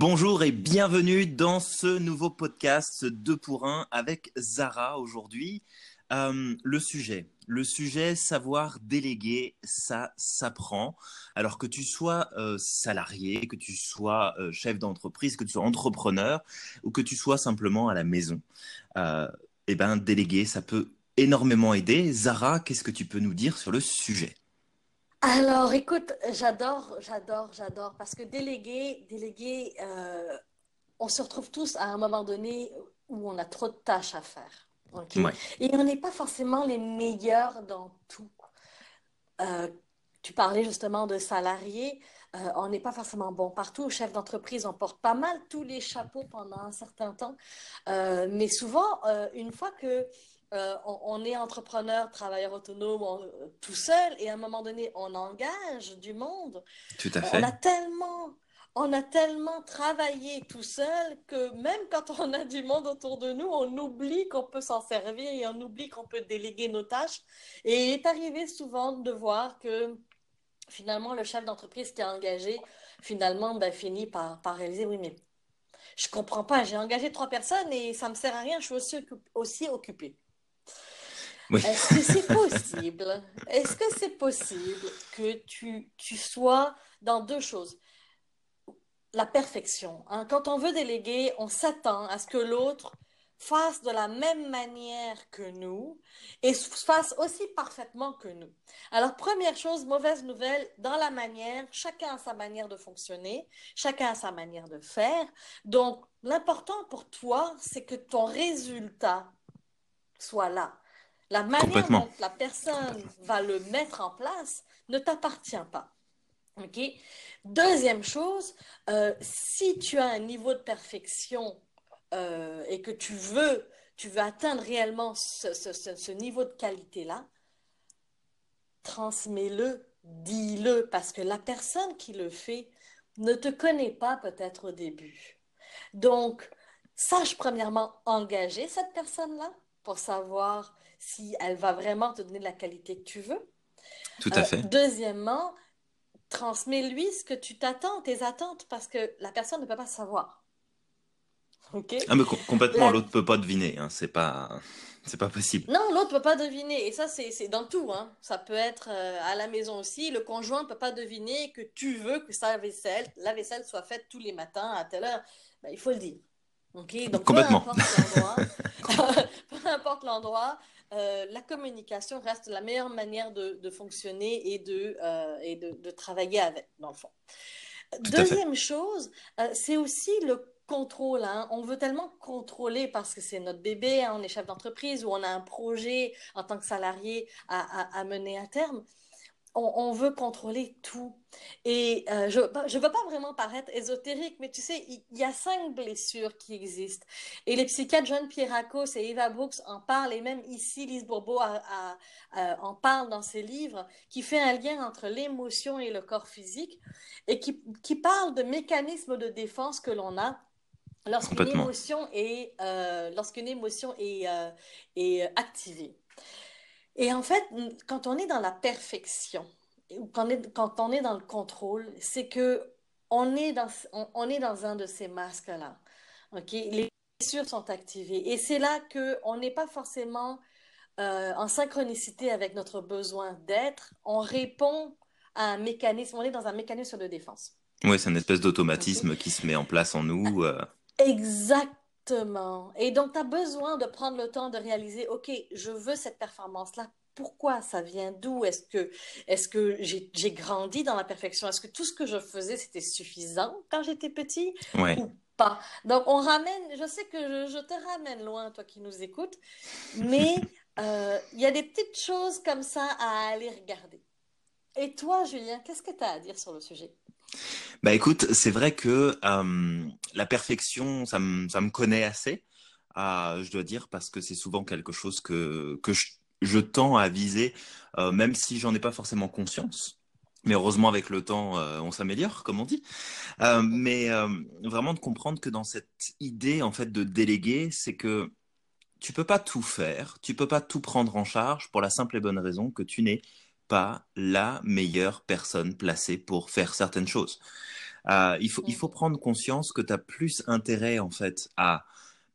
Bonjour et bienvenue dans ce nouveau podcast 2 pour 1 avec Zara aujourd'hui. Euh, le sujet, le sujet savoir déléguer, ça s'apprend. Alors que tu sois euh, salarié, que tu sois euh, chef d'entreprise, que tu sois entrepreneur ou que tu sois simplement à la maison, eh ben déléguer, ça peut énormément aider. Zara, qu'est-ce que tu peux nous dire sur le sujet? Alors, écoute, j'adore, j'adore, j'adore, parce que déléguer, déléguer, euh, on se retrouve tous à un moment donné où on a trop de tâches à faire. Et on n'est pas forcément les meilleurs dans tout. Euh, tu parlais justement de salariés. Euh, on n'est pas forcément bon partout. Chef d'entreprise, on porte pas mal tous les chapeaux pendant un certain temps. mais souvent, une fois que euh, on, est entrepreneur, travailleur autonome euh, tout seul, et à un moment donné, on engage du monde. Tout à fait. On a tellement, on a tellement travaillé tout seul que même quand on a du monde autour de nous, on oublie qu'on peut s'en servir et on oublie qu'on peut déléguer nos tâches. Et il est arrivé souvent de voir que finalement, le chef d'entreprise qui a engagé, finalement, ben, finit par, par réaliser, oui, mais je comprends pas, j'ai engagé trois personnes et ça me sert à rien, je suis aussi, aussi Est-ce que c'est possible? Est-ce que c'est possible que tu, tu sois dans deux choses? La perfection. Hein. Quand on veut déléguer, on s'attend à ce que l'autre fasse de la même manière que nous et fasse aussi parfaitement que nous. Alors, première chose, mauvaise nouvelle, dans la manière, chacun a sa manière de fonctionner, chacun a sa manière de faire. Donc, l'important pour toi, c'est que ton résultat soit là. La manière dont la personne va le mettre en place ne t'appartient pas. OK? Deuxième chose, euh, si tu as un niveau de perfection euh, et que tu veux, tu veux atteindre réellement ce, ce niveau de qualité-là, transmets-le, dis-le, parce que la personne qui le fait ne te connaît pas peut-être au début. Donc, sache premièrement engager cette personne-là pour savoir si elle va vraiment te donner la qualité que tu veux. Tout à euh, fait. deuxièmement, transmets-lui ce que tu t'attends, tes attentes, parce que la personne ne peut pas savoir. OK? Ah, mais complètement, l'autre ne peut pas deviner. Hein. C'est pas. C'est pas possible. Non, l'autre peut pas deviner. Et ça, c'est dans tout. Hein. Ça peut être euh, à la maison aussi. Le conjoint ne peut pas deviner que tu veux que sa vaisselle, la vaisselle soit faite tous les matins à telle heure. Ben, il faut le dire. Donc, Complètement. peu importe l'endroit, euh, la communication reste la meilleure manière de, fonctionner et, de, euh, et de, travailler avec, dans le fond. Deuxième chose, euh, c'est aussi le contrôle. Hein. On veut tellement contrôler parce que c'est notre bébé, hein, on est chef d'entreprise ou on a un projet en tant que salarié à mener à terme on, veut contrôler tout. Et euh, je ne veux pas vraiment paraître ésotérique, mais tu sais, il, y, a cinq blessures qui existent. Et les psychiatres John Pierrakos et Eva Brooks en parlent, et même ici, Lise Bourbeau en parle dans ses livres, qui fait un lien entre l'émotion et le corps physique, et qui, qui parle de mécanismes de défense que l'on a lorsqu'une émotion est, euh, lorsqu'une émotion est, euh, est activée. Et en fait, quand on est dans la perfection, ou quand on est, quand on est dans le contrôle, c'est que on est dans, on, est dans un de ces masques-là. OK? Les blessures sont activées. Et c'est là qu'on n'est pas forcément euh, en synchronicité avec notre besoin d'être. On répond à un mécanisme, on est dans un mécanisme de défense. Oui, c'est une espèce d'automatisme qui se met en place en nous. Euh. Exactement. Exactement. Et donc, tu as besoin de prendre le temps de réaliser, OK, je veux cette performance-là. Pourquoi ça vient d'où? Est-ce que, est que j'ai grandi dans la perfection? Est-ce que tout ce que je faisais, c'était suffisant quand j'étais petit ou pas Donc, on ramène, je sais que je, te ramène loin, toi qui nous écoutes, mais euh, il y a des petites choses comme ça à aller regarder. Et toi, Julien, qu'est-ce que tu as à dire sur le sujet? Bah écoute, c'est vrai que euh, la perfection, ça me, connaît assez, euh, je dois dire, parce que c'est souvent quelque chose que, je, tends à viser, euh, même si j'en ai pas forcément conscience. Mais heureusement, avec le temps, on s'améliore, comme on dit. mais vraiment de comprendre que dans cette idée, en fait, de déléguer, c'est que tu peux pas tout faire, tu peux pas tout prendre en charge pour la simple et bonne raison que tu n'es pas la meilleure personne placée pour faire certaines choses. Euh, il, faut, il faut prendre conscience que tu as plus intérêt en fait à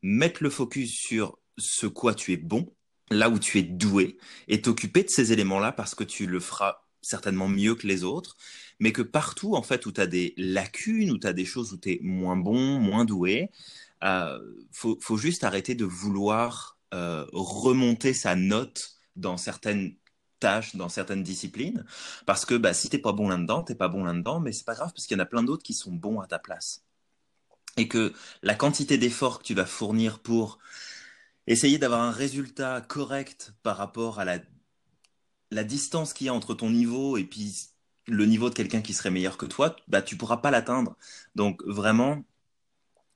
mettre le focus sur ce quoi tu es bon, là où tu es doué, et t'occuper de ces éléments-là parce que tu le feras certainement mieux que les autres, mais que partout en fait où tu as des lacunes, où tu as des choses où tu es moins bon, moins doué, euh, faut, faut, juste arrêter de vouloir euh, remonter sa note dans certaines tâches, dans certaines disciplines, parce que bah, si t'es pas bon là-dedans, t'es pas bon là-dedans, mais c'est pas grave parce qu'il y en a plein d'autres qui sont bons à ta place. Et que la quantité d'efforts que tu vas fournir pour essayer d'avoir un résultat correct par rapport à la, la distance qu'il y a entre ton niveau et puis le niveau de quelqu'un qui serait meilleur que toi, bah, tu pourras pas l'atteindre. Donc vraiment,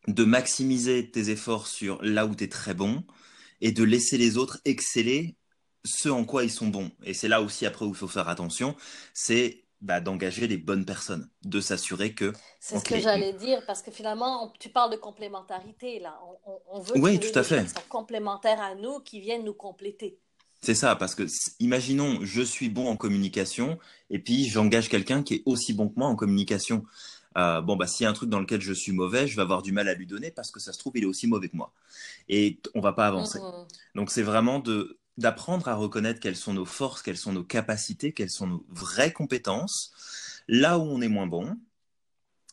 de maximiser tes efforts sur là où tu es très bon et de laisser les autres exceller ce en quoi ils sont bons. Et c'est là aussi après où il faut faire attention, c'est bah, d'engager les bonnes personnes, de s'assurer que... C'est ce que j'allais dire, parce que finalement, tu parles de complémentarité, là. On, veut oui, tout à fait. qui sont complémentaires à nous, qui viennent nous compléter. C'est ça, parce que imaginons, je suis bon en communication, et puis j'engage quelqu'un qui est aussi bon que moi en communication. Euh, bon, bah, s'il y a un truc dans lequel je suis mauvais, je vais avoir du mal à lui donner parce que ça se trouve, il est aussi mauvais que moi. Et on va pas avancer. Mmh. Donc, c'est vraiment de, d'apprendre à reconnaître quelles sont nos forces, quelles sont nos capacités, quelles sont nos vraies compétences, là où on est moins bon,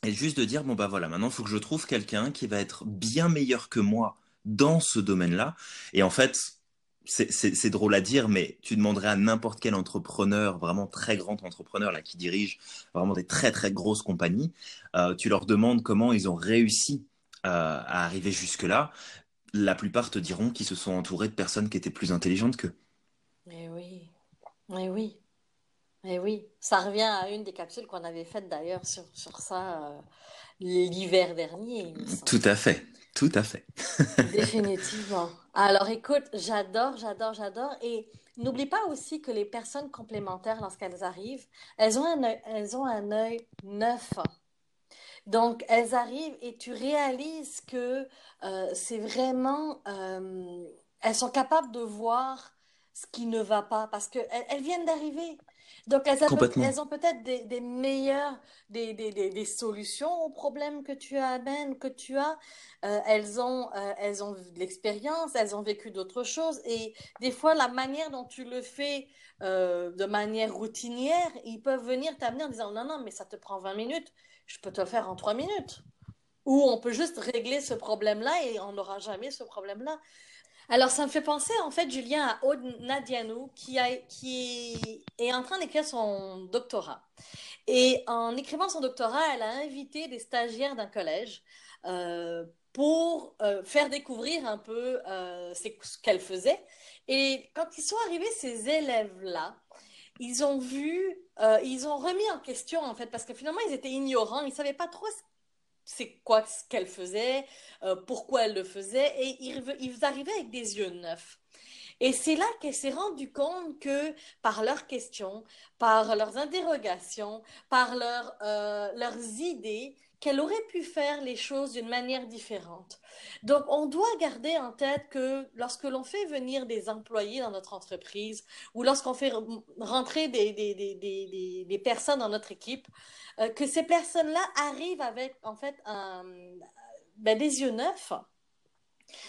et juste de dire, bon, bah voilà, maintenant, il faut que je trouve quelqu'un qui va être bien meilleur que moi dans ce domaine-là. Et en fait, c'est drôle à dire, mais tu demanderais à n'importe quel entrepreneur, vraiment très grand entrepreneur, là, qui dirige vraiment des très très grosses compagnies, euh, tu leur demandes comment ils ont réussi euh, à arriver jusque-là. La plupart te diront qu'ils se sont entourés de personnes qui étaient plus intelligentes qu'eux. Mais oui, mais oui, mais oui. Ça revient à une des capsules qu'on avait faites d'ailleurs sur, sur ça euh, l'hiver dernier. Tout à fait. Tout à fait. Définitivement. Alors écoute, j'adore, j'adore, j'adore. Et n'oublie pas aussi que les personnes complémentaires, lorsqu'elles arrivent, elles ont un œil, elles ont un œil neuf. Donc, elles arrivent et tu réalises que euh, c'est vraiment... Euh, elles sont capables de voir ce qui ne va pas parce qu'elles elles viennent d'arriver. Donc, elles, elles ont peut-être des, des, meilleures, des, des, des, solutions aux problèmes que tu amènes, que tu as. Euh, elles, ont, euh, elles ont de l'expérience, elles ont vécu d'autres choses. Et des fois, la manière dont tu le fais euh, de manière routinière, ils peuvent venir t'amener en disant non, non, mais ça te prend 20 minutes, je peux te le faire en 3 minutes. Ou on peut juste régler ce problème-là et on n'aura jamais ce problème-là. Alors, ça me fait penser, en fait, Julien, à Aude Nadianou, qui, est en train d'écrire son doctorat. Et en écrivant son doctorat, elle a invité des stagiaires d'un collège euh, pour euh, faire découvrir un peu euh, ce qu'elle faisait. Et quand ils sont arrivés, ces élèves-là, ils ont vu, ils ont remis en question, en fait, parce que finalement, ils étaient ignorants, ils ne savaient pas trop ce c'est quoi ce qu'elle faisait, euh, pourquoi elle le faisait, et ils, arrivaient avec des yeux neufs. Et c'est là qu'elle s'est rendue compte que par leurs questions, par leurs interrogations, par euh, leurs idées, qu'elle aurait pu faire les choses d'une manière différente. Donc, on doit garder en tête que lorsque l'on fait venir des employés dans notre entreprise ou lorsqu'on fait rentrer des, des, des, personnes dans notre équipe, euh, que ces personnes-là arrivent avec, en fait, ben, des yeux neufs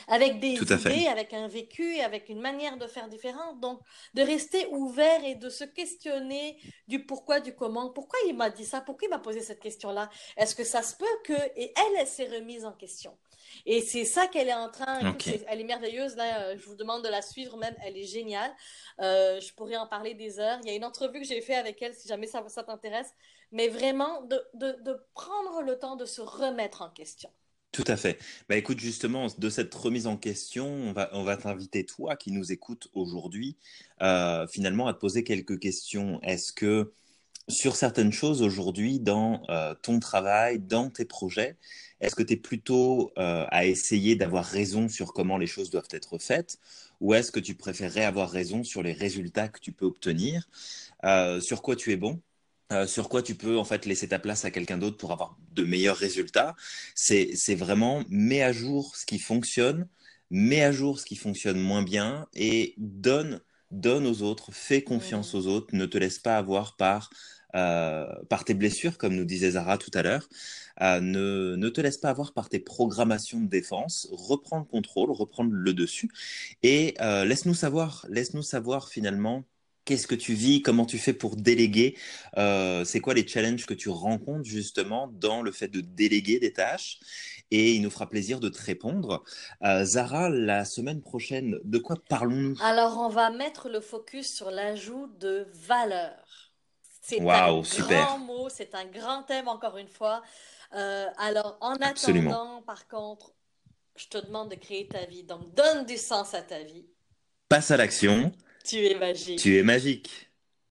avec des idées, avec un vécu, avec une manière de faire différente. Donc, de rester ouvert et de se questionner du pourquoi, du comment. Pourquoi il m'a dit ça? Pourquoi il m'a posé cette question-là? Est-ce que ça se peut que... Et elle, elle s'est remise en question? Et c'est ça qu'elle est en train. elle est merveilleuse. Là, euh, je vous demande de la suivre même. Elle est géniale. Euh, je pourrais en parler des heures. Il y a une entrevue que j'ai faite avec elle, si jamais ça, ça t'intéresse. Mais vraiment, de, de, de prendre le temps de se remettre en question. Tout à fait. Bah écoute, justement, de cette remise en question, on va, on va t'inviter, toi qui nous écoutes aujourd'hui, euh, finalement à te poser quelques questions. Est-ce que sur certaines choses aujourd'hui, dans euh, ton travail, dans tes projets, est-ce que tu es plutôt euh, à essayer d'avoir raison sur comment les choses doivent être faites ou est-ce que tu préférerais avoir raison sur les résultats que tu peux obtenir? Sur quoi tu es bon? Euh, sur quoi tu peux en fait laisser ta place à quelqu'un d'autre pour avoir de meilleurs résultats. C'est vraiment mets à jour ce qui fonctionne, mets à jour ce qui fonctionne moins bien et donne donne aux autres, fais confiance aux autres, ne te laisse pas avoir par par tes blessures, comme nous disait Zara tout à l'heure. ne, ne te laisse pas avoir par tes programmations de défense. Reprends le contrôle, reprends le dessus et laisse-nous savoir, laisse-nous savoir finalement Qu'est-ce que tu vis? Comment tu fais pour déléguer? Euh, C'est quoi les challenges que tu rencontres justement dans le fait de déléguer des tâches? Et il nous fera plaisir de te répondre. Euh, Zara, la semaine prochaine, de quoi parlons-nous? Alors, on va mettre le focus sur l'ajout de valeur. C'est un grand mot, c'est un grand thème encore une fois. Euh, alors, en attendant, par contre, je te demande de créer ta vie. Donc, donne du sens à ta vie. Passe à l'action. Tu es magique. Tu es magique.